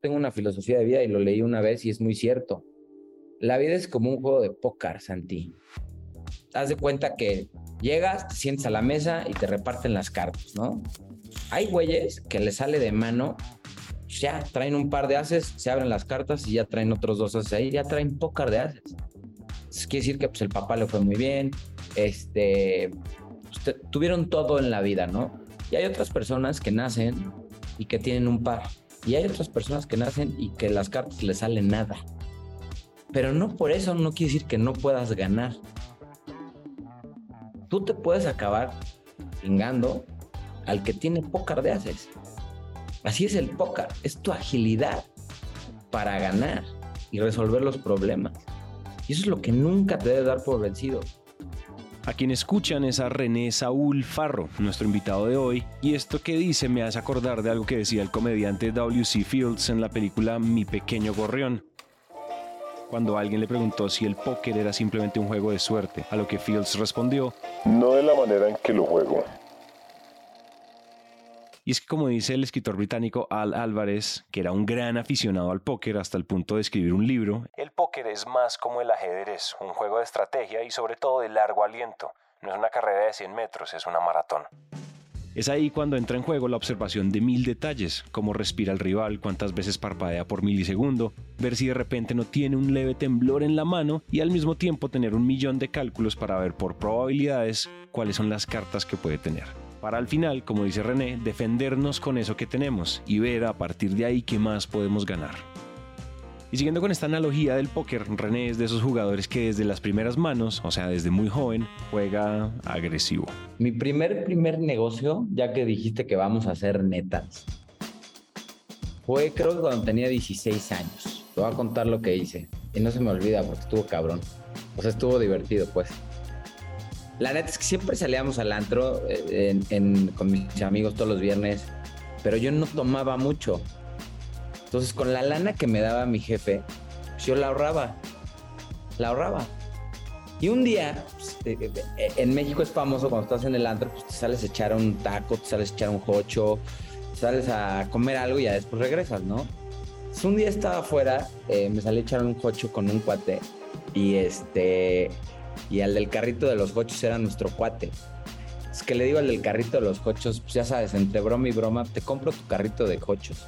tengo una filosofía de vida y lo leí una vez y es muy cierto. La vida es como un juego de póker, Santi. Haz de cuenta que llegas, te sientes a la mesa y te reparten las cartas, ¿no? Hay güeyes que les sale de mano, ya traen un par de haces, se abren las cartas y ya traen otros dos haces ahí, ya traen póker de haces. Eso quiere decir que pues, el papá le fue muy bien, este, pues, tuvieron todo en la vida, ¿no? Y hay otras personas que nacen y que tienen un par. Y hay otras personas que nacen y que las cartas les salen nada. Pero no por eso no quiere decir que no puedas ganar. Tú te puedes acabar chingando al que tiene pócar de haces. Así es el pócar, es tu agilidad para ganar y resolver los problemas. Y eso es lo que nunca te debe dar por vencido. A quien escuchan es a René Saúl Farro, nuestro invitado de hoy, y esto que dice me hace acordar de algo que decía el comediante W.C. Fields en la película Mi Pequeño Gorrión. Cuando alguien le preguntó si el póker era simplemente un juego de suerte, a lo que Fields respondió, No de la manera en que lo juego. Y es que como dice el escritor británico Al Álvarez, que era un gran aficionado al póker hasta el punto de escribir un libro, el póker es más como el ajedrez, un juego de estrategia y sobre todo de largo aliento. No es una carrera de 100 metros, es una maratón. Es ahí cuando entra en juego la observación de mil detalles, cómo respira el rival, cuántas veces parpadea por milisegundo, ver si de repente no tiene un leve temblor en la mano y al mismo tiempo tener un millón de cálculos para ver por probabilidades cuáles son las cartas que puede tener para al final, como dice René, defendernos con eso que tenemos y ver a partir de ahí qué más podemos ganar. Y siguiendo con esta analogía del póker, René es de esos jugadores que desde las primeras manos, o sea, desde muy joven, juega agresivo. Mi primer, primer negocio, ya que dijiste que vamos a hacer netas, fue creo que cuando tenía 16 años. Te voy a contar lo que hice. Y no se me olvida porque estuvo cabrón. O sea, estuvo divertido, pues. La neta es que siempre salíamos al antro eh, con mis amigos todos los viernes, pero yo no tomaba mucho. Entonces, con la lana que me daba mi jefe, pues, yo la ahorraba. La ahorraba. Y un día, pues, eh, eh, en México es famoso cuando estás en el antro, pues te sales a echar un taco, te sales a echar un jocho, sales a comer algo y ya después regresas, ¿no? Entonces, un día estaba afuera, me salí a echar un jocho con un cuate y este y al del carrito de los cochos era nuestro cuate. Es que le digo al del carrito de los cochos, pues ya sabes, entre broma y broma, te compro tu carrito de cochos.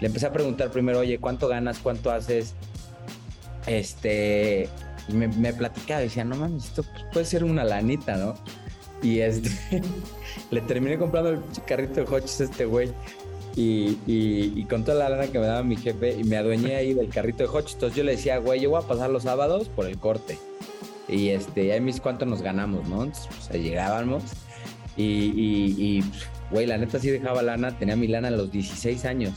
Le empecé a preguntar primero, oye, ¿cuánto ganas? ¿Cuánto haces? Este, me, me platicaba, decía, no mames, esto puede ser una lanita, ¿no? Y este, le terminé comprando el carrito de coches a este güey. Y, y, con toda la lana que me daba mi jefe, y me adueñé ahí del carrito de coches. Entonces yo le decía, güey, yo voy a pasar los sábados por el corte. Y este, ahí mis cuánto nos ganamos, ¿no? Entonces, pues, llegábamos y, y, pues, güey, la neta sí dejaba lana, tenía mi lana a los 16 años.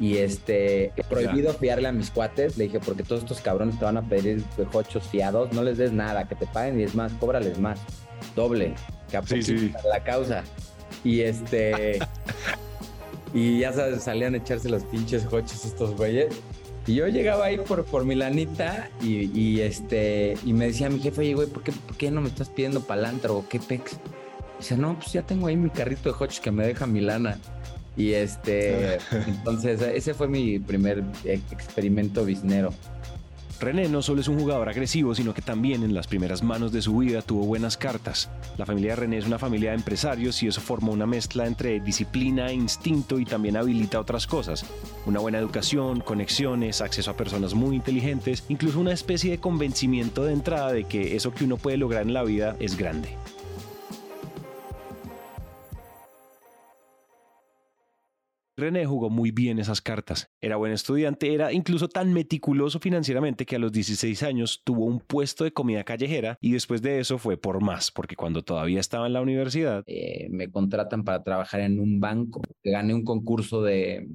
Y este, prohibido fiarle a mis cuates. Le dije, porque todos estos cabrones te van a pedir pejochos fiados, no les des nada, que te paguen y es más, cóbrales más. Doble, que sí, la causa. Y este. y ya sabes, salían a echarse los pinches hochos estos güeyes. Y yo llegaba ahí por, por mi lanita y, este, y me decía mi jefe, oye, güey, ¿por qué, ¿por qué no me estás pidiendo palantro o qué pex? Dice, no, pues ya tengo ahí mi carrito de hotch que me deja mi lana. Y este, entonces, ese fue mi primer experimento biznero. René no solo es un jugador agresivo, sino que también en las primeras manos de su vida tuvo buenas cartas. La familia de René es una familia de empresarios y eso forma una mezcla entre disciplina e instinto y también habilita otras cosas. Una buena educación, conexiones, acceso a personas muy inteligentes, incluso una especie de convencimiento de entrada de que eso que uno puede lograr en la vida es grande. René jugó muy bien esas cartas. Era buen estudiante, era incluso tan meticuloso financieramente que a los 16 años tuvo un puesto de comida callejera y después de eso fue por más, porque cuando todavía estaba en la universidad... Eh, me contratan para trabajar en un banco. Gané un concurso de...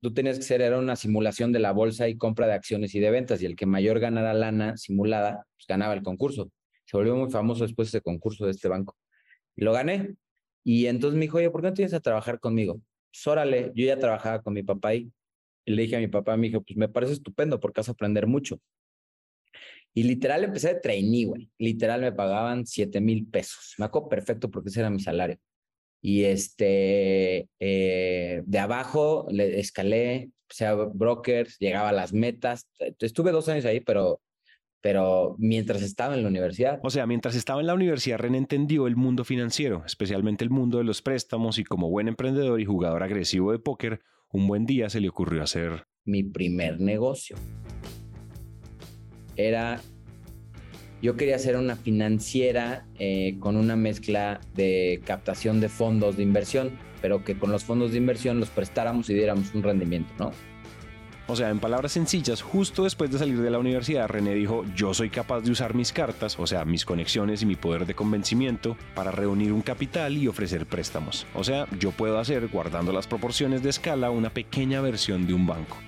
Tú tenías que ser, era una simulación de la bolsa y compra de acciones y de ventas y el que mayor ganara lana simulada, pues ganaba el concurso. Se volvió muy famoso después ese concurso de este banco. Y lo gané. Y entonces me dijo, oye, ¿por qué no tienes a trabajar conmigo? Pues órale, yo ya trabajaba con mi papá ahí. Y le dije a mi papá, me dijo, pues me parece estupendo porque vas a aprender mucho. Y literal empecé de trainee, güey. Literal me pagaban 7 mil pesos. Me acuerdo perfecto porque ese era mi salario. Y este, eh, de abajo le escalé, o sea, brokers, llegaba a las metas. Estuve dos años ahí, pero pero mientras estaba en la universidad. O sea, mientras estaba en la universidad, René entendió el mundo financiero, especialmente el mundo de los préstamos y como buen emprendedor y jugador agresivo de póker, un buen día se le ocurrió hacer mi primer negocio. Era, yo quería hacer una financiera eh, con una mezcla de captación de fondos de inversión, pero que con los fondos de inversión los prestáramos y diéramos un rendimiento, ¿no? O sea, en palabras sencillas, justo después de salir de la universidad, René dijo, yo soy capaz de usar mis cartas, o sea, mis conexiones y mi poder de convencimiento, para reunir un capital y ofrecer préstamos. O sea, yo puedo hacer, guardando las proporciones de escala, una pequeña versión de un banco.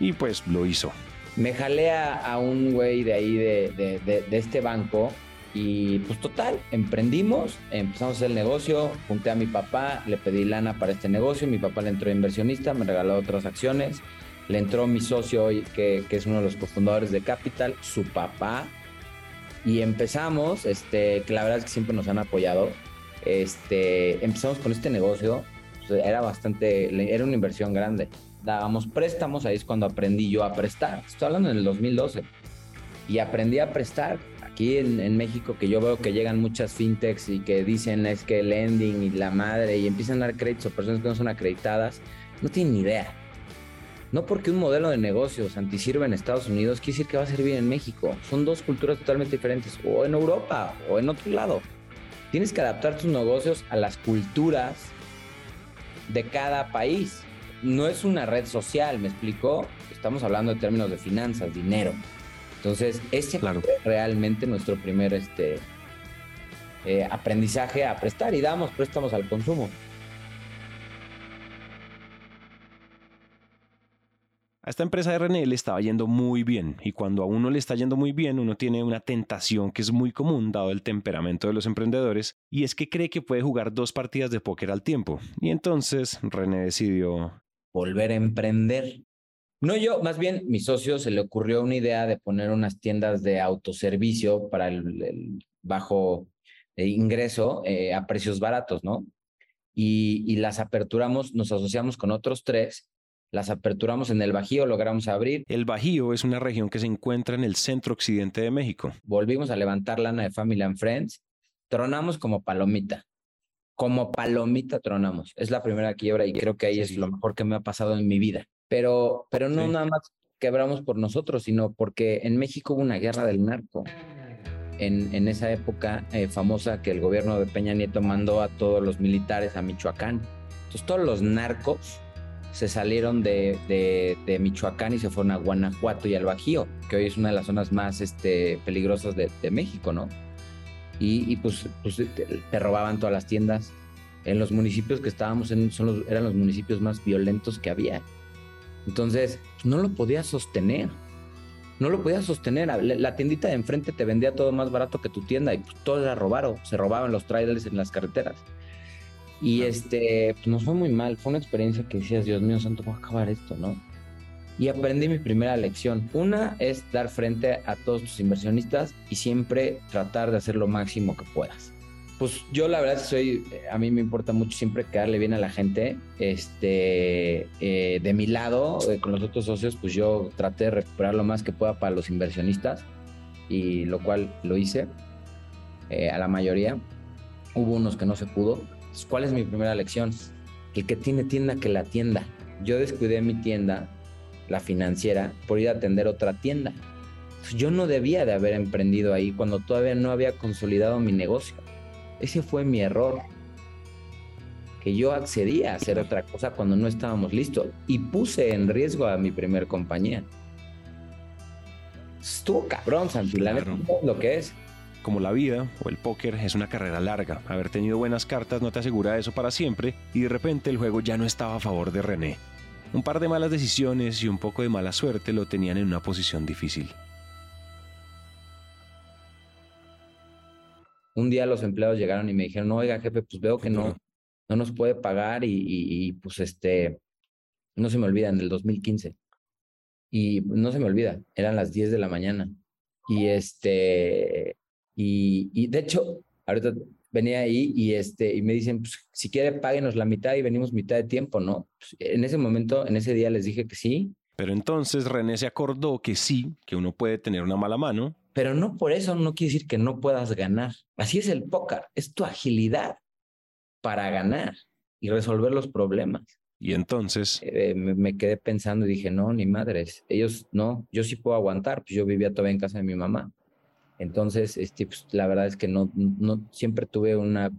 Y pues lo hizo. Me jalé a, un güey de ahí, de, este banco, y pues total, emprendimos, empezamos el negocio, junté a mi papá, le pedí lana para este negocio, mi papá le entró inversionista, me regaló otras acciones le entró mi socio, que, que es uno de los cofundadores de Capital, su papá, y empezamos, este, que la verdad es que siempre nos han apoyado. Este, empezamos con este negocio, era bastante, era una inversión grande. Dábamos préstamos, ahí es cuando aprendí yo a prestar. Estoy hablando en el 2012. Y aprendí a prestar. Aquí en, en México, que yo veo que llegan muchas fintechs y que dicen es que lending y la madre, y empiezan a dar créditos a personas que no son acreditadas, no tienen ni idea no porque un modelo de negocios sirva en Estados Unidos quiere decir que va a servir en México. Son dos culturas totalmente diferentes, o en Europa, o en otro lado. Tienes que adaptar tus negocios a las culturas de cada país. No es una red social, ¿me explico? Estamos hablando de términos de finanzas, dinero. Entonces, ese claro. fue realmente nuestro primer este, eh, aprendizaje a prestar y damos préstamos al consumo. A esta empresa de René le estaba yendo muy bien y cuando a uno le está yendo muy bien uno tiene una tentación que es muy común dado el temperamento de los emprendedores y es que cree que puede jugar dos partidas de póker al tiempo. Y entonces René decidió volver a emprender. No yo, más bien mi socio se le ocurrió una idea de poner unas tiendas de autoservicio para el, bajo eh, ingreso eh, a precios baratos, ¿no? Y, y las aperturamos, nos asociamos con otros tres las aperturamos en el Bajío, logramos abrir. El Bajío es una región que se encuentra en el centro occidente de México. Volvimos a levantar lana de Family and Friends. Tronamos como palomita. Como palomita tronamos. Es la primera quiebra y creo que ahí es lo mejor que me ha pasado en mi vida. Pero, pero no nada más quebramos por nosotros, sino porque en México hubo una guerra del narco. En, en esa época eh, famosa que el gobierno de Peña Nieto mandó a todos los militares a Michoacán. Entonces todos los narcos se salieron de, de, Michoacán y se fueron a Guanajuato y al Bajío, que hoy es una de las zonas más este, peligrosas de, México, ¿no? Y, pues, pues te, robaban todas las tiendas. En los municipios que estábamos en son eran los municipios más violentos que había. Entonces, no lo podías sostener. No lo podías sostener. La, tiendita de enfrente te vendía todo más barato que tu tienda y pues, todo era robado. Se robaban los trailers en las carreteras. Y este, pues nos fue muy mal. Fue una experiencia que decías, Dios mío, santo, ¿cómo acabar esto, no? Y aprendí mi primera lección. Una es dar frente a todos tus inversionistas y siempre tratar de hacer lo máximo que puedas. Pues yo la verdad soy, a mí me importa mucho siempre quedarle bien a la gente. Este, eh, de mi lado, eh, con los otros socios, pues yo traté de recuperar lo más que pueda para los inversionistas y lo cual lo hice eh, a la mayoría. Hubo unos que no se pudo, ¿Cuál es mi primera lección? El que tiene tienda que la tienda. Yo descuidé mi tienda, la financiera, por ir a atender otra tienda. Yo no debía de haber emprendido ahí cuando todavía no había consolidado mi negocio. Ese fue mi error. Que yo accedía a hacer otra cosa cuando no estábamos listos y puse en riesgo a mi primer compañía. Estuvo cabrón, Santi, la lo que es como la vida o el póker es una carrera larga. Haber tenido buenas cartas no te asegura eso para siempre y de repente el juego ya no estaba a favor de René. Un par de malas decisiones y un poco de mala suerte lo tenían en una posición difícil. Un día los empleados llegaron y me dijeron, no, oiga jefe, pues veo que no, no nos puede pagar y, y pues este, no se me olvida, en el 2015. Y no se me olvida, eran las 10 de la mañana. Y este, y, de hecho, ahorita venía ahí y, este, y me dicen, pues, si quiere, páguenos la mitad y venimos mitad de tiempo, ¿no? Pues, en ese momento, en ese día les dije que sí. Pero entonces René se acordó que sí, que uno puede tener una mala mano. Pero no por eso no quiere decir que no puedas ganar. Así es el póker, es tu agilidad para ganar y resolver los problemas. Y entonces... Eh, me, me, quedé pensando y dije, no, ni madres, ellos no, yo sí puedo aguantar, pues yo vivía todavía en casa de mi mamá. Entonces, este, pues, la verdad es que no, no siempre tuve una,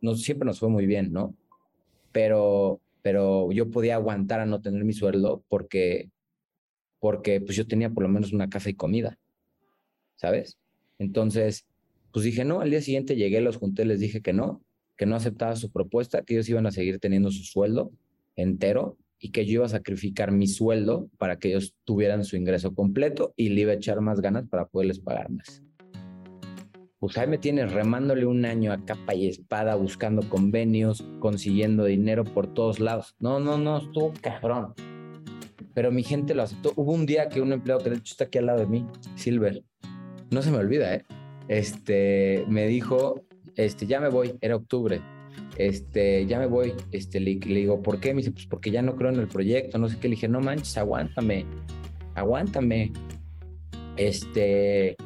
no siempre nos fue muy bien, ¿no? Pero, pero yo podía aguantar a no tener mi sueldo porque, porque pues yo tenía por lo menos una casa y comida, ¿sabes? Entonces, pues dije, no, al día siguiente llegué, los junté, les dije que no, que no aceptaba su propuesta, que ellos iban a seguir teniendo su sueldo entero y que yo iba a sacrificar mi sueldo para que ellos tuvieran su ingreso completo y le iba a echar más ganas para poderles pagar más. Pues ahí me tienes remándole un año a capa y espada, buscando convenios, consiguiendo dinero por todos lados. No, no, no, estuvo cabrón. Pero mi gente lo aceptó. Hubo un día que un empleado que de hecho está aquí al lado de mí, Silver, no se me olvida, ¿eh? Este, me dijo, este, ya me voy, era octubre este, ya me voy, este, le, digo, ¿por qué? Me dice, pues porque ya no creo en el proyecto, no sé qué, le dije, no manches, aguántame, aguántame, este,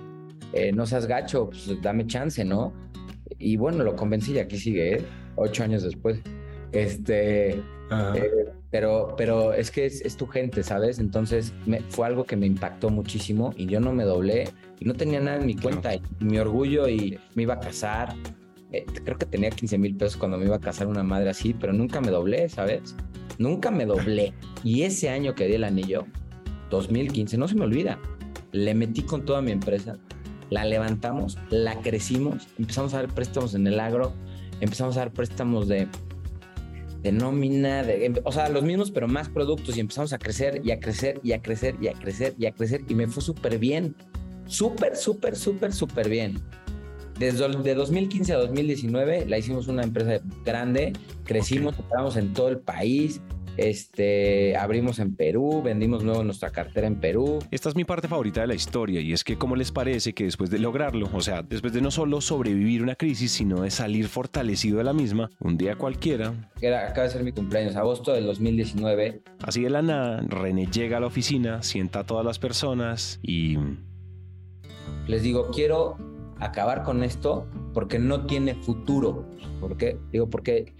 eh, no seas gacho, pues dame chance, ¿no? Y bueno, lo convencí y aquí sigue, ¿eh? Ocho años después. Este, eh, pero, pero es que es, tu gente, ¿sabes? Entonces me, fue algo que me impactó muchísimo y yo no me doblé y no tenía nada en mi cuenta. Y mi orgullo y me iba a casar, eh, creo que tenía 15 mil pesos cuando me iba a casar una madre así, pero nunca me doblé, ¿sabes? Nunca me doblé. Y ese año que di el anillo, 2015, no se me olvida, le metí con toda mi empresa, la levantamos, la crecimos, empezamos a dar préstamos en el agro, empezamos a dar préstamos de, de nómina, de, em, o sea, los mismos, pero más productos y empezamos a crecer y a crecer y a crecer y a crecer y a crecer y me fue súper bien, súper, súper, súper, súper bien. Desde de 2015 a 2019 la hicimos una empresa grande, crecimos, operamos en todo el país, este, abrimos en Perú, vendimos nuevo nuestra cartera en Perú. Esta es mi parte favorita de la historia y es que cómo les parece que después de lograrlo, o sea, después de no solo sobrevivir una crisis, sino de salir fortalecido de la misma, un día cualquiera. Era, acaba de ser mi cumpleaños, agosto del 2019. Así de la nada, René llega a la oficina, sienta a todas las personas y... Les digo, quiero acabar con esto porque no tiene futuro. ¿Por qué? Digo, porque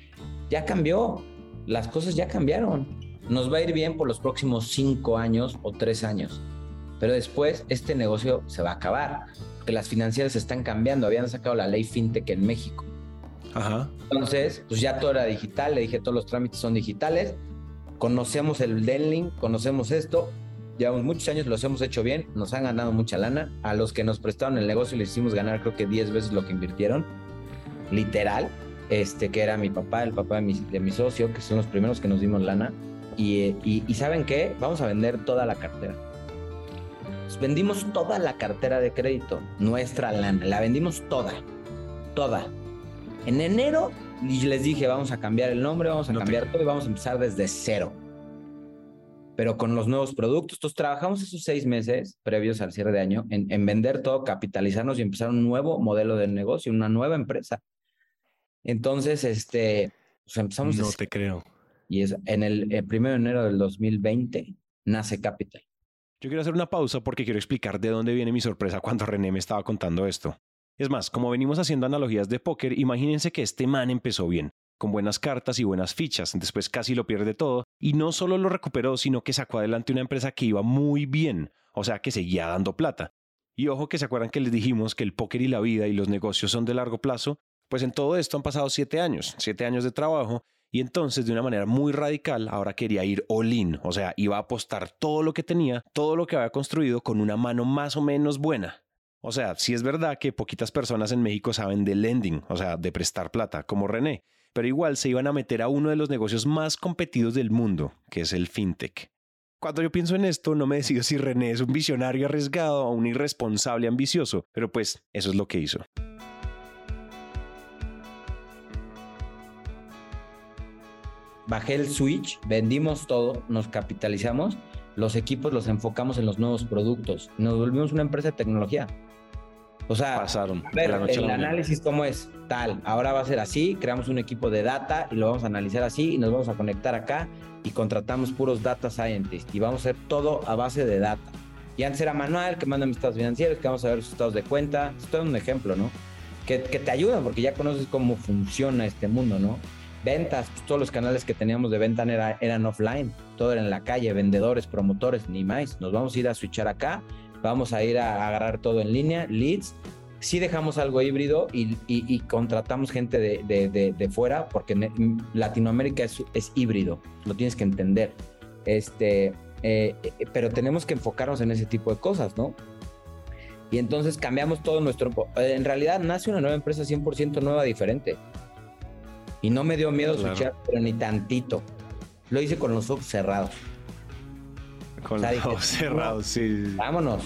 ya cambió, las cosas ya cambiaron. Nos va a ir bien por los próximos cinco años o tres años, pero después este negocio se va a acabar, porque las financieras están cambiando, habían sacado la ley fintech en México. Ajá. Entonces, pues ya todo era digital, le dije todos los trámites son digitales, conocemos el Denling, conocemos esto, Llevamos muchos años, los hemos hecho bien, nos han ganado mucha lana. A los que nos prestaron el negocio les hicimos ganar creo que 10 veces lo que invirtieron, literal, este que era mi papá, el papá de mi, de mi socio, que son los primeros que nos dimos lana. Y, y, ¿saben qué? Vamos a vender toda la cartera. Pues vendimos toda la cartera de crédito, nuestra lana, la vendimos toda, toda. En enero les dije, vamos a cambiar el nombre, vamos a cambiar todo y vamos a empezar desde cero pero con los nuevos productos. Entonces trabajamos esos seis meses previos al cierre de año en, vender todo, capitalizarnos y empezar un nuevo modelo de negocio, una nueva empresa. Entonces, este, pues empezamos. No te creo. Y es en el, el primero de enero del 2020 nace Capital. Yo quiero hacer una pausa porque quiero explicar de dónde viene mi sorpresa cuando René me estaba contando esto. Es más, como venimos haciendo analogías de póker, imagínense que este man empezó bien con buenas cartas y buenas fichas. Después casi lo pierde todo y no solo lo recuperó, sino que sacó adelante una empresa que iba muy bien, o sea que seguía dando plata. Y ojo que se acuerdan que les dijimos que el póker y la vida y los negocios son de largo plazo, pues en todo esto han pasado siete años, siete años de trabajo, y entonces de una manera muy radical ahora quería ir all in, o sea, iba a apostar todo lo que tenía, todo lo que había construido con una mano más o menos buena. O sea, si es verdad que poquitas personas en México saben de lending, o sea, de prestar plata, como René, pero igual se iban a meter a uno de los negocios más competidos del mundo, que es el fintech. Cuando yo pienso en esto, no me decido si René es un visionario arriesgado o un irresponsable ambicioso, pero pues eso es lo que hizo. Bajé el switch, vendimos todo, nos capitalizamos, los equipos los enfocamos en los nuevos productos, nos volvimos una empresa de tecnología. O sea, Pasaron. ver, de la noche a el análisis cómo es tal, ahora va a ser así, creamos un equipo de data y lo vamos a analizar así y nos vamos a conectar acá y contratamos puros data scientists y vamos a hacer todo a base de data. Y antes era manual, que mandan mis estados financieros, que vamos a ver los estados de cuenta. Esto es un ejemplo, ¿no? Que, que te ayudan porque ya conoces cómo funciona este mundo, ¿no? Ventas, pues, todos los canales que teníamos de venta era- eran offline, todo era en la calle, vendedores, promotores, ni más. Nos vamos a ir a switchar acá, vamos a ir a agarrar todo en línea, leads. Sí dejamos algo híbrido y, y- y contratamos gente de, de- de- de fuera porque Latinoamérica es, es híbrido, lo tienes que entender. Este, eh, eh, pero tenemos que enfocarnos en ese tipo de cosas, ¿no? Y entonces cambiamos todo nuestro... En realidad nace una nueva empresa 100% nueva, diferente. Y no me dio miedo Claro. switchar, pero ni tantito. Lo hice con los ojos cerrados. Con O sea, los cerrados, sí. sí, sí. Vámonos.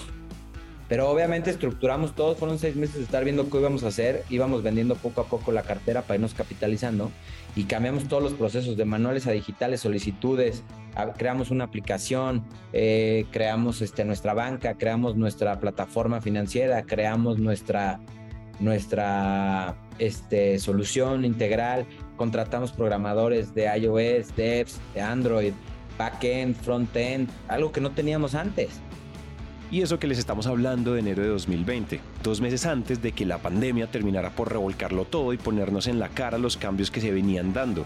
Pero obviamente estructuramos todo, fueron seis meses de estar viendo qué íbamos a hacer, íbamos vendiendo poco a poco la cartera para irnos capitalizando y cambiamos todos los procesos de manuales a digitales, solicitudes, a- creamos una aplicación, eh, creamos este, nuestra banca, creamos nuestra plataforma financiera, creamos nuestra, nuestra este, solución integral, contratamos programadores de iOS, devs, de Android, backend, frontend, algo que no teníamos antes. Y eso que les estamos hablando de enero de 2020, dos meses antes de que la pandemia terminara por revolcarlo todo y ponernos en la cara los cambios que se venían dando.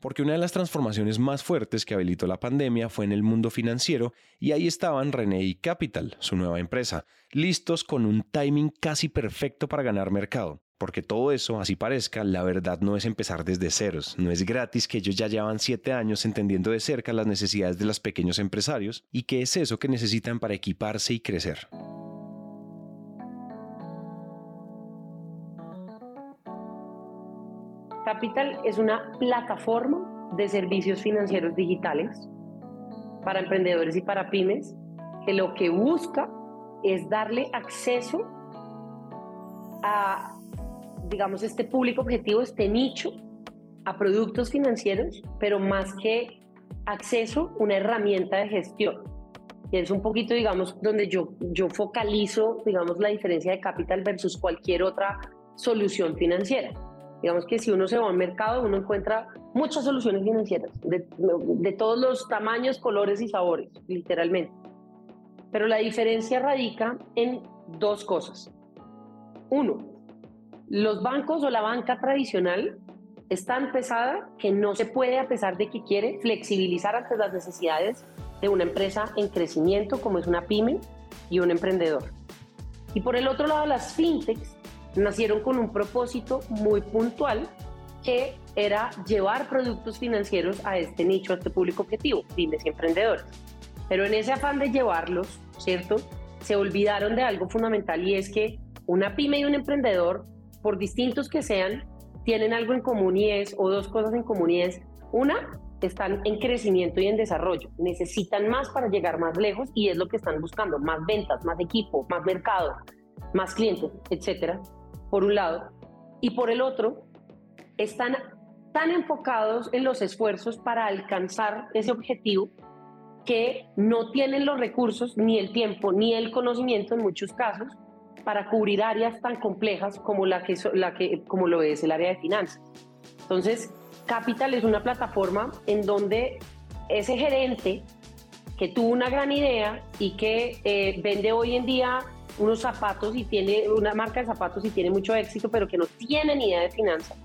Porque una de las transformaciones más fuertes que habilitó la pandemia fue en el mundo financiero y ahí estaban René y Capital, su nueva empresa, listos con un timing casi perfecto para ganar mercado. Porque todo eso, así parezca, la verdad no es empezar desde ceros, no es gratis que ellos ya llevan siete años entendiendo de cerca las necesidades de los pequeños empresarios y qué es eso que necesitan para equiparse y crecer. Capital es una plataforma de servicios financieros digitales para emprendedores y para pymes que lo que busca es darle acceso a, digamos, este público objetivo, este nicho, a productos financieros, pero más que acceso, una herramienta de gestión. Y es un poquito, digamos, donde yo, yo focalizo, digamos, la diferencia de Capital versus cualquier otra solución financiera. Digamos que si uno se va a un mercado, uno encuentra muchas soluciones financieras, de, de todos los tamaños, colores y sabores, literalmente. Pero la diferencia radica en dos cosas. Uno, los bancos o la banca tradicional es tan pesada que no se puede, a pesar de que quiere, flexibilizar ante las necesidades de una empresa en crecimiento como es una pyme y un emprendedor. Y por el otro lado, las fintechs nacieron con un propósito muy puntual que era llevar productos financieros a este nicho, a este público objetivo, pymes y emprendedores. Pero en ese afán de llevarlos, ¿cierto? Se olvidaron de algo fundamental y es que una pyme y un emprendedor, por distintos que sean, tienen algo en común y es, o dos cosas en común y una, están en crecimiento y en desarrollo, necesitan más para llegar más lejos y es lo que están buscando, más ventas, más equipo, más mercado, más clientes, etcétera, por un lado, y por el otro, están tan enfocados en los esfuerzos para alcanzar ese objetivo que no tienen los recursos, ni el tiempo, ni el conocimiento en muchos casos para cubrir áreas tan complejas como, la que, como lo es el área de finanzas. Entonces, Capital es una plataforma en donde ese gerente que tuvo una gran idea y que eh, vende hoy en día unos zapatos y tiene una marca de zapatos y tiene mucho éxito, pero que no tiene ni idea de finanzas,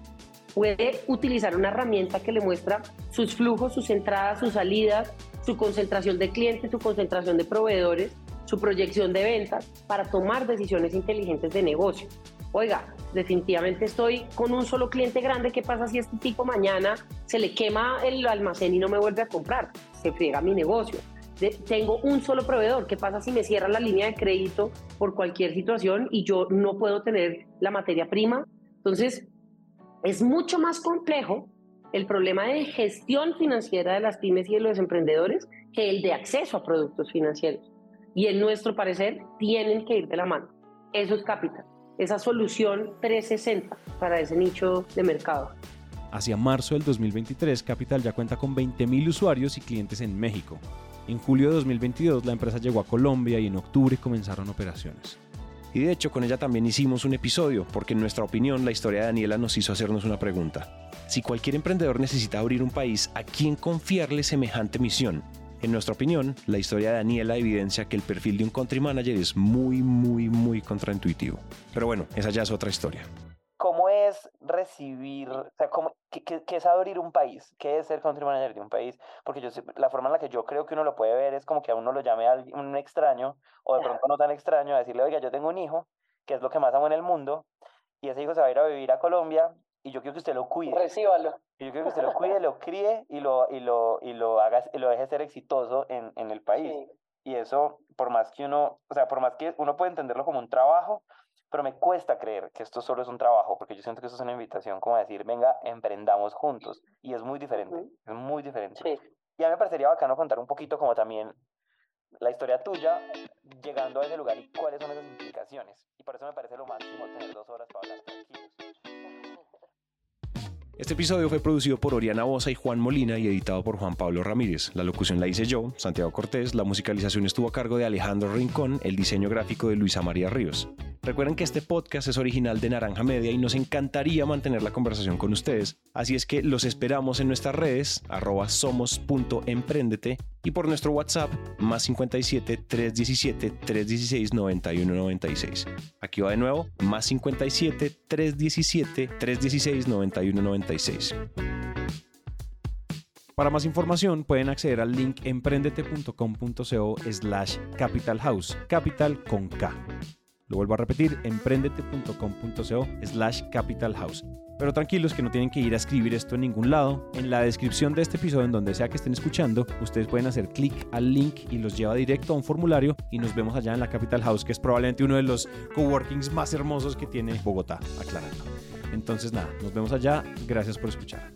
puede utilizar una herramienta que le muestra sus flujos, sus entradas, sus salidas, su concentración de clientes, su concentración de proveedores, su proyección de ventas para tomar decisiones inteligentes de negocio. Oiga, definitivamente estoy con un solo cliente grande, ¿qué pasa si este tipo mañana se le quema el almacén y no me vuelve a comprar? Se friega mi negocio. Tengo un solo proveedor, ¿qué pasa si me cierra la línea de crédito por cualquier situación y yo no puedo tener la materia prima? Entonces, es mucho más complejo el problema de gestión financiera de las pymes y de los emprendedores que el de acceso a productos financieros. Y en nuestro parecer, tienen que ir de la mano. Eso es Capital, esa solución 360 para ese nicho de mercado. Hacia marzo del 2023, Capital ya cuenta con 20.000 usuarios y clientes en México. En julio de 2022 la empresa llegó a Colombia y en octubre comenzaron operaciones. Y de hecho con ella también hicimos un episodio, porque en nuestra opinión la historia de Daniela nos hizo hacernos una pregunta. Si cualquier emprendedor necesita abrir un país, ¿a quién confiarle semejante misión? En nuestra opinión, la historia de Daniela evidencia que el perfil de un country manager es muy, muy, muy contraintuitivo. Pero bueno, esa ya es otra historia. ¿Cómo es recibir, o sea, cómo, qué, es abrir un país? ¿Qué es ser country manager de un país? Porque yo, la forma en la que yo creo que uno lo puede ver es como que a uno lo llame a un extraño, o de pronto no tan extraño, a decirle, oiga, yo tengo un hijo, que es lo que más amo en el mundo, y ese hijo se va a ir a vivir a Colombia, y yo quiero que usted lo cuide. Recíbalo. Y yo quiero que usted lo cuide, lo críe y lo, y lo, y lo, haga, y lo deje ser exitoso en, en el país. Y eso, por más que uno, o sea, por más que uno puede entenderlo como un trabajo, pero me cuesta creer que esto solo es un trabajo, porque yo siento que esto es una invitación como a decir, venga, emprendamos juntos. Y es muy diferente, es muy diferente. Y a mí me parecería bacano contar un poquito como también la historia tuya llegando a ese lugar y cuáles son esas implicaciones. Y por eso me parece lo máximo tener dos horas para hablar tranquilos. Este episodio fue producido por Oriana Bosa y Juan Molina y editado por Juan Pablo Ramírez. La locución la hice yo, Santiago Cortés, la musicalización estuvo a cargo de Alejandro Rincón, el diseño gráfico de Luisa María Ríos. Recuerden que este podcast es original de Naranja Media y nos encantaría mantener la conversación con ustedes, así es que los esperamos en nuestras redes, arroba somos.emprendete y por nuestro WhatsApp, más 57 317 316 9196. Aquí va de nuevo, más 57 317 316 9196. Para más información pueden acceder al link emprendete.com.co slash capital house, capital con K. Vuelvo a repetir, emprendete.com.co slash capital house. Pero tranquilos que no tienen que ir a escribir esto en ningún lado. En la descripción de este episodio, en donde sea que estén escuchando, ustedes pueden hacer clic al link y los lleva directo a un formulario y nos vemos allá en la Capital House, que es probablemente uno de los coworkings más hermosos que tiene Bogotá, aclarando. Entonces nada, nos vemos allá. Gracias por escuchar.